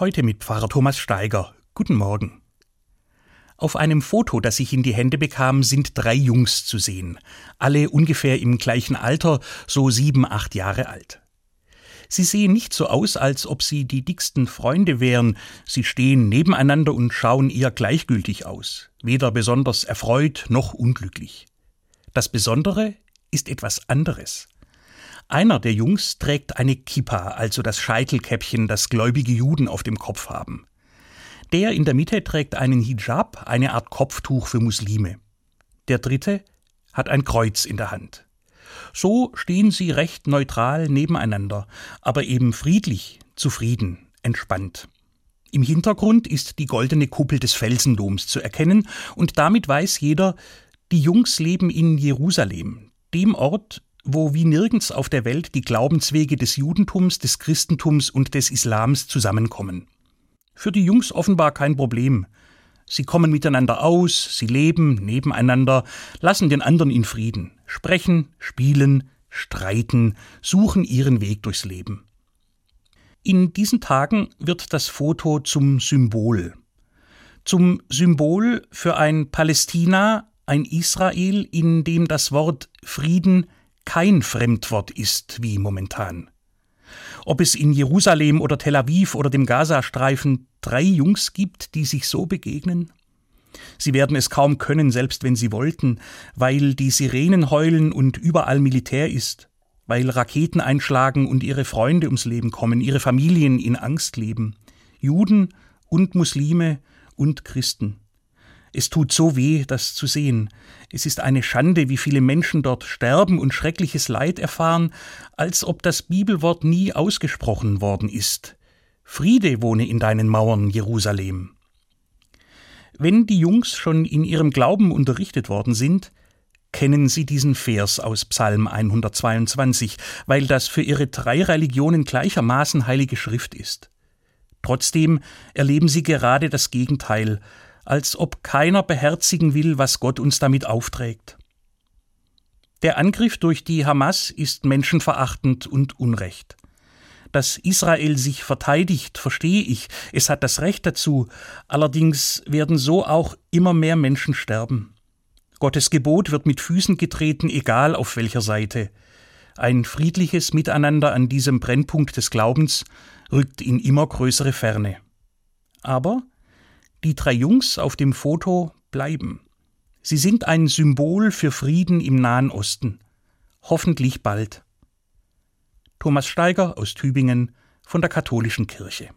Heute mit Pfarrer Thomas Steiger. Guten Morgen. Auf einem Foto, das ich in die Hände bekam, sind drei Jungs zu sehen. Alle ungefähr im gleichen Alter, so sieben, acht Jahre alt. Sie sehen nicht so aus, als ob sie die dicksten Freunde wären. Sie stehen nebeneinander und schauen eher gleichgültig aus. Weder besonders erfreut noch unglücklich. Das Besondere ist etwas anderes. Einer der Jungs trägt eine Kippa, also das Scheitelkäppchen, das gläubige Juden auf dem Kopf haben. Der in der Mitte trägt einen Hijab, eine Art Kopftuch für Muslime. Der dritte hat ein Kreuz in der Hand. So stehen sie recht neutral nebeneinander, aber eben friedlich, zufrieden, entspannt. Im Hintergrund ist die goldene Kuppel des Felsendoms zu erkennen, und damit weiß jeder, die Jungs leben in Jerusalem, dem Ort, wo wie nirgends auf der Welt die Glaubenswege des Judentums, des Christentums und des Islams zusammenkommen. Für die Jungs offenbar kein Problem. Sie kommen miteinander aus, sie leben nebeneinander, lassen den anderen in Frieden, sprechen, spielen, streiten, suchen ihren Weg durchs Leben. In diesen Tagen wird das Foto zum Symbol. Zum Symbol für ein Palästina, ein Israel, in dem das Wort Frieden kein Fremdwort ist wie momentan. Ob es in Jerusalem oder Tel Aviv oder dem Gazastreifen drei Jungs gibt, die sich so begegnen? Sie werden es kaum können, selbst wenn sie wollten, weil die Sirenen heulen und überall Militär ist, weil Raketen einschlagen und ihre Freunde ums Leben kommen, ihre Familien in Angst leben, Juden und Muslime und Christen. Es tut so weh, das zu sehen. Es ist eine Schande, wie viele Menschen dort sterben und schreckliches Leid erfahren, als ob das Bibelwort nie ausgesprochen worden ist. Friede wohne in deinen Mauern, Jerusalem. Wenn die Jungs schon in ihrem Glauben unterrichtet worden sind, kennen sie diesen Vers aus Psalm 122, weil das für ihre drei Religionen gleichermaßen heilige Schrift ist. Trotzdem erleben sie gerade das Gegenteil, als ob keiner beherzigen will, was Gott uns damit aufträgt. Der Angriff durch die Hamas ist menschenverachtend und unrecht. Dass Israel sich verteidigt, verstehe ich, es hat das Recht dazu, allerdings werden so auch immer mehr Menschen sterben. Gottes Gebot wird mit Füßen getreten, egal auf welcher Seite. Ein friedliches Miteinander an diesem Brennpunkt des Glaubens rückt in immer größere Ferne. Aber die drei Jungs auf dem Foto bleiben. Sie sind ein Symbol für Frieden im Nahen Osten. Hoffentlich bald. Thomas Steiger aus Tübingen von der Katholischen Kirche.